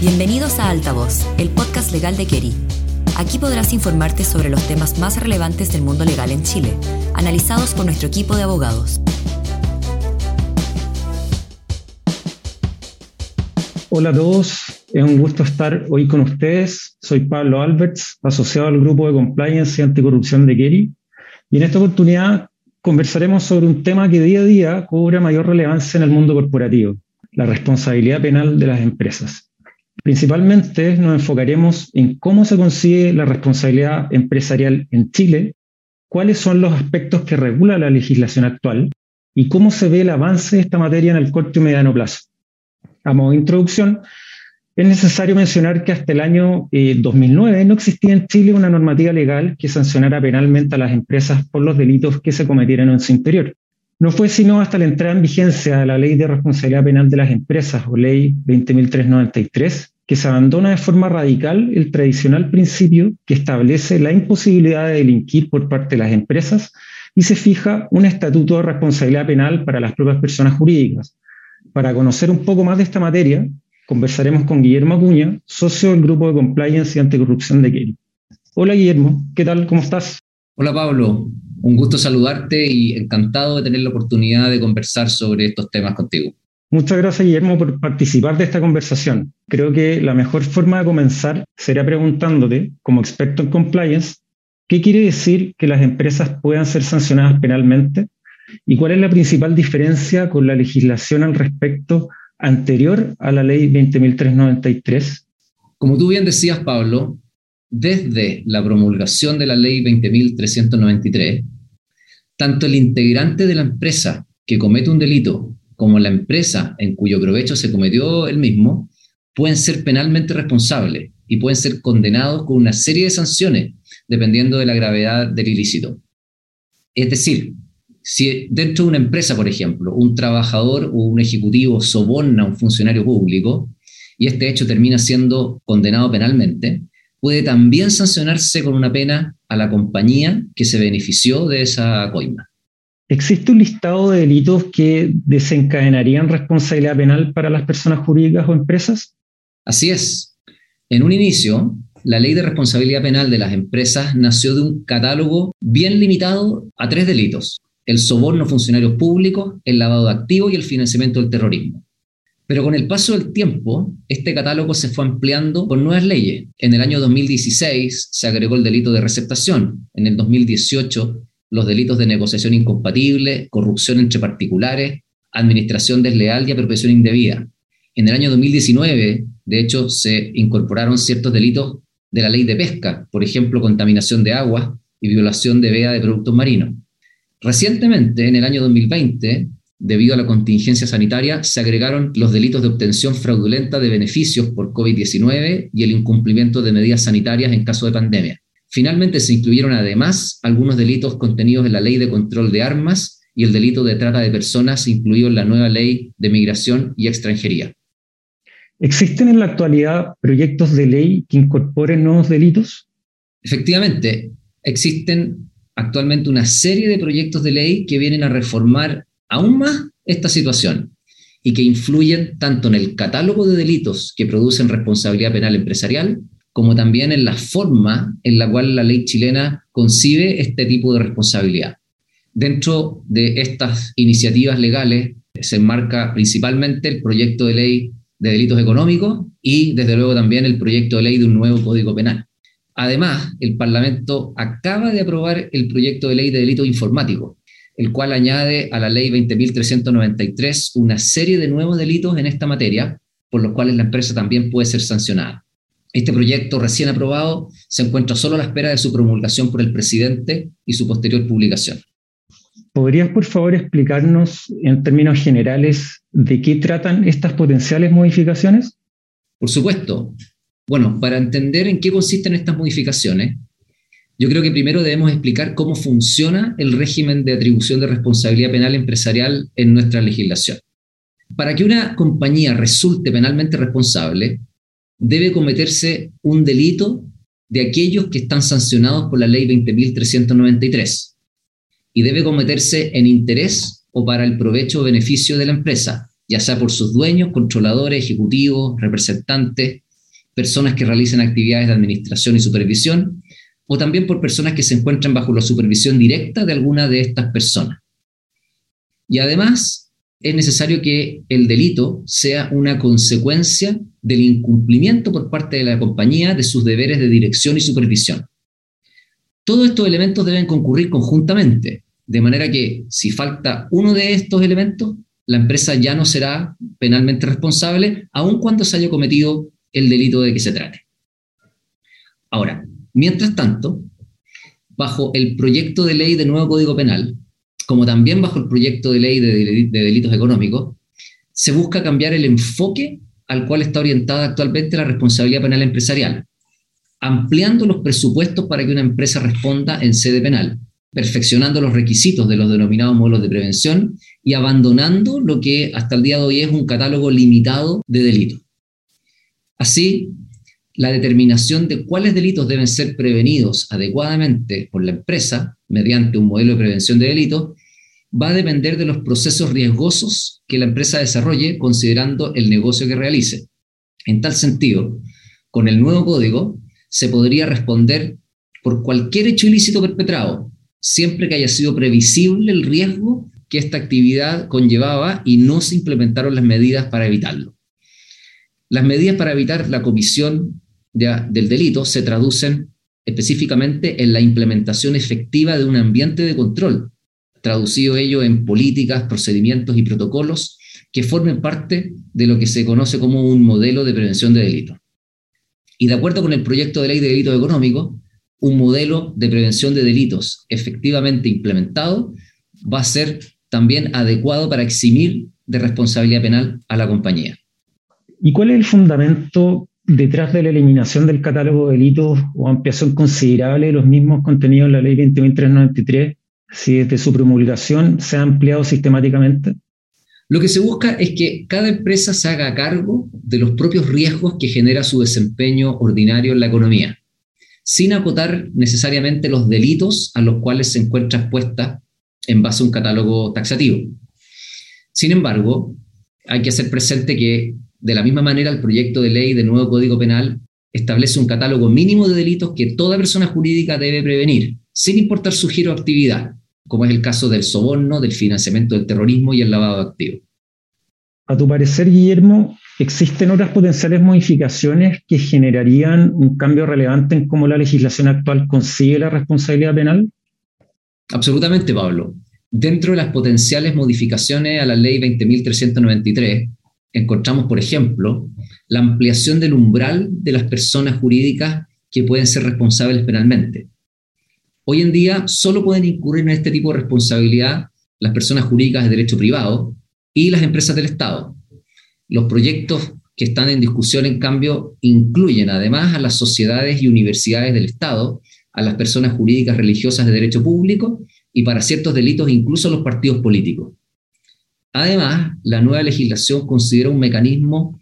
Bienvenidos a Altavoz, el podcast legal de Keri. Aquí podrás informarte sobre los temas más relevantes del mundo legal en Chile, analizados por nuestro equipo de abogados. Hola a todos, es un gusto estar hoy con ustedes. Soy Pablo Alberts, asociado al grupo de Compliance y Anticorrupción de Keri. Y en esta oportunidad conversaremos sobre un tema que día a día cobra mayor relevancia en el mundo corporativo, la responsabilidad penal de las empresas. Principalmente nos enfocaremos en cómo se consigue la responsabilidad empresarial en Chile, cuáles son los aspectos que regula la legislación actual y cómo se ve el avance de esta materia en el corto y mediano plazo. A modo de introducción, es necesario mencionar que hasta el año 2009 eh, no existía en Chile una normativa legal que sancionara penalmente a las empresas por los delitos que se cometieran en su interior. No fue sino hasta la entrada en vigencia de la Ley de Responsabilidad Penal de las Empresas, o Ley 20.393, que se abandona de forma radical el tradicional principio que establece la imposibilidad de delinquir por parte de las empresas y se fija un estatuto de responsabilidad penal para las propias personas jurídicas. Para conocer un poco más de esta materia, conversaremos con Guillermo Acuña, socio del Grupo de Compliance y Anticorrupción de Kelly. Hola Guillermo, ¿qué tal? ¿Cómo estás? Hola Pablo, un gusto saludarte y encantado de tener la oportunidad de conversar sobre estos temas contigo. Muchas gracias Guillermo por participar de esta conversación. Creo que la mejor forma de comenzar sería preguntándote, como experto en compliance, ¿qué quiere decir que las empresas puedan ser sancionadas penalmente? ¿Y cuál es la principal diferencia con la legislación al respecto anterior a la ley 20.393? Como tú bien decías, Pablo, desde la promulgación de la ley 20.393, tanto el integrante de la empresa que comete un delito como la empresa en cuyo provecho se cometió el mismo, pueden ser penalmente responsables y pueden ser condenados con una serie de sanciones dependiendo de la gravedad del ilícito. Es decir, si dentro de una empresa, por ejemplo, un trabajador o un ejecutivo soborna a un funcionario público y este hecho termina siendo condenado penalmente, puede también sancionarse con una pena a la compañía que se benefició de esa coima. ¿Existe un listado de delitos que desencadenarían responsabilidad penal para las personas jurídicas o empresas? Así es. En un inicio, la ley de responsabilidad penal de las empresas nació de un catálogo bien limitado a tres delitos, el soborno a funcionarios públicos, el lavado de activos y el financiamiento del terrorismo. Pero con el paso del tiempo, este catálogo se fue ampliando con nuevas leyes. En el año 2016 se agregó el delito de receptación. En el 2018 los delitos de negociación incompatible, corrupción entre particulares, administración desleal y apropiación indebida. En el año 2019, de hecho, se incorporaron ciertos delitos de la ley de pesca, por ejemplo, contaminación de agua y violación de veda de productos marinos. Recientemente, en el año 2020, debido a la contingencia sanitaria, se agregaron los delitos de obtención fraudulenta de beneficios por COVID-19 y el incumplimiento de medidas sanitarias en caso de pandemia. Finalmente se incluyeron además algunos delitos contenidos en la Ley de Control de Armas y el delito de trata de personas incluido en la nueva Ley de Migración y Extranjería. ¿Existen en la actualidad proyectos de ley que incorporen nuevos delitos? Efectivamente, existen actualmente una serie de proyectos de ley que vienen a reformar aún más esta situación y que influyen tanto en el catálogo de delitos que producen responsabilidad penal empresarial, como también en la forma en la cual la ley chilena concibe este tipo de responsabilidad. Dentro de estas iniciativas legales se enmarca principalmente el proyecto de ley de delitos económicos y desde luego también el proyecto de ley de un nuevo código penal. Además, el Parlamento acaba de aprobar el proyecto de ley de delitos informáticos, el cual añade a la ley 20.393 una serie de nuevos delitos en esta materia, por los cuales la empresa también puede ser sancionada. Este proyecto recién aprobado se encuentra solo a la espera de su promulgación por el presidente y su posterior publicación. ¿Podrías, por favor, explicarnos en términos generales de qué tratan estas potenciales modificaciones? Por supuesto. Bueno, para entender en qué consisten estas modificaciones, yo creo que primero debemos explicar cómo funciona el régimen de atribución de responsabilidad penal empresarial en nuestra legislación. Para que una compañía resulte penalmente responsable, debe cometerse un delito de aquellos que están sancionados por la ley 20.393 y debe cometerse en interés o para el provecho o beneficio de la empresa, ya sea por sus dueños, controladores, ejecutivos, representantes, personas que realicen actividades de administración y supervisión, o también por personas que se encuentran bajo la supervisión directa de alguna de estas personas. Y además, es necesario que el delito sea una consecuencia del incumplimiento por parte de la compañía de sus deberes de dirección y supervisión. Todos estos elementos deben concurrir conjuntamente, de manera que si falta uno de estos elementos, la empresa ya no será penalmente responsable, aun cuando se haya cometido el delito de que se trate. Ahora, mientras tanto, bajo el proyecto de ley de nuevo Código Penal, como también bajo el proyecto de ley de, delitos económicos, se busca cambiar el enfoque al cual está orientada actualmente la responsabilidad penal empresarial, ampliando los presupuestos para que una empresa responda en sede penal, perfeccionando los requisitos de los denominados modelos de prevención y abandonando lo que hasta el día de hoy es un catálogo limitado de delitos. Así, la determinación de cuáles delitos deben ser prevenidos adecuadamente por la empresa mediante un modelo de prevención de delitos, va a depender de los procesos riesgosos que la empresa desarrolle considerando el negocio que realice. En tal sentido, con el nuevo código se podría responder por cualquier hecho ilícito perpetrado, siempre que haya sido previsible el riesgo que esta actividad conllevaba y no se implementaron las medidas para evitarlo. Las medidas para evitar la comisión del delito se traducen específicamente en la implementación efectiva de un ambiente de control, traducido ello en políticas, procedimientos y protocolos que formen parte de lo que se conoce como un modelo de prevención de delitos. Y de acuerdo con el proyecto de ley de delitos económicos, un modelo de prevención de delitos efectivamente implementado va a ser también adecuado para eximir de responsabilidad penal a la compañía. ¿Y cuál es el fundamento detrás de la eliminación del catálogo de delitos o ampliación considerable de los mismos contenidos en la ley 20.393, si desde su promulgación se ha ampliado sistemáticamente? Lo que se busca es que cada empresa se haga cargo de los propios riesgos que genera su desempeño ordinario en la economía, sin acotar necesariamente los delitos a los cuales se encuentra expuesta en base a un catálogo taxativo. Sin embargo, hay que hacer presente que de la misma manera, el proyecto de ley del nuevo Código Penal establece un catálogo mínimo de delitos que toda persona jurídica debe prevenir, sin importar su giro de actividad, como es el caso del soborno, del financiamiento del terrorismo y el lavado de activos. A tu parecer, Guillermo, ¿existen otras potenciales modificaciones que generarían un cambio relevante en cómo la legislación actual consigue la responsabilidad penal? Absolutamente, Pablo. Dentro de las potenciales modificaciones a la ley 20.393, encontramos, por ejemplo, la ampliación del umbral de las personas jurídicas que pueden ser responsables penalmente. Hoy en día solo pueden incurrir en este tipo de responsabilidad las personas jurídicas de derecho privado y las empresas del Estado. Los proyectos que están en discusión, en cambio, incluyen además a las sociedades y universidades del Estado, a las personas jurídicas religiosas de derecho público y para ciertos delitos incluso a los partidos políticos. Además, la nueva legislación considera un mecanismo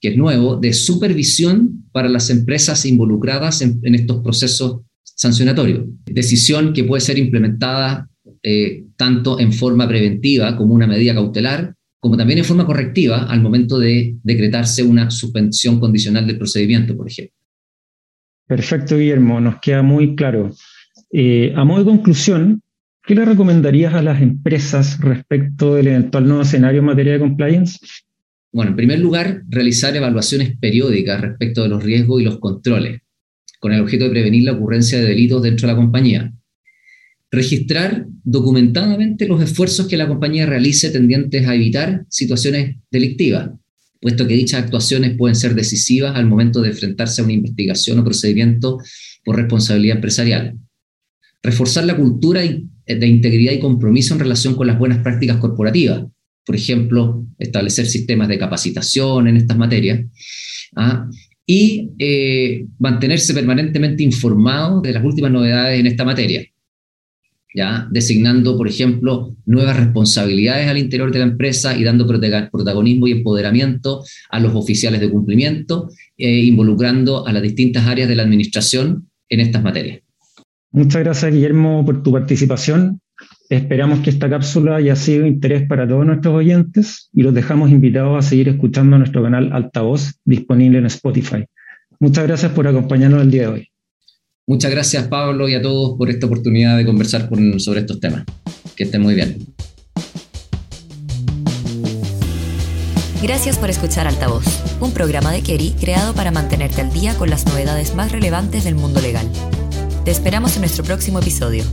que es nuevo de supervisión para las empresas involucradas en, estos procesos sancionatorios. Decisión que puede ser implementada eh, tanto en forma preventiva como una medida cautelar, como también en forma correctiva al momento de decretarse una suspensión condicional del procedimiento, por ejemplo. Perfecto, Guillermo, nos queda muy claro. Eh, a modo de conclusión, ¿Qué le recomendarías a las empresas respecto del eventual nuevo escenario en materia de compliance? Bueno, en primer lugar, realizar evaluaciones periódicas respecto de los riesgos y los controles, con el objeto de prevenir la ocurrencia de delitos dentro de la compañía. Registrar documentadamente los esfuerzos que la compañía realice tendientes a evitar situaciones delictivas, puesto que dichas actuaciones pueden ser decisivas al momento de enfrentarse a una investigación o procedimiento por responsabilidad empresarial. Reforzar la cultura de integridad y compromiso en relación con las buenas prácticas corporativas. Por ejemplo, establecer sistemas de capacitación en estas materias. ¿ah? Y eh, mantenerse permanentemente informado de las últimas novedades en esta materia. ¿ya? Designando, por ejemplo, nuevas responsabilidades al interior de la empresa y dando protagonismo y empoderamiento a los oficiales de cumplimiento, eh, involucrando a las distintas áreas de la administración en estas materias. Muchas gracias, Guillermo, por tu participación. Esperamos que esta cápsula haya sido de interés para todos nuestros oyentes y los dejamos invitados a seguir escuchando nuestro canal Altavoz disponible en Spotify. Muchas gracias por acompañarnos el día de hoy. Muchas gracias Pablo y a todos por esta oportunidad de conversar sobre estos temas. Que estén muy bien. Gracias por escuchar Altavoz, un programa de Kerry creado para mantenerte al día con las novedades más relevantes del mundo legal. Te esperamos en nuestro próximo episodio.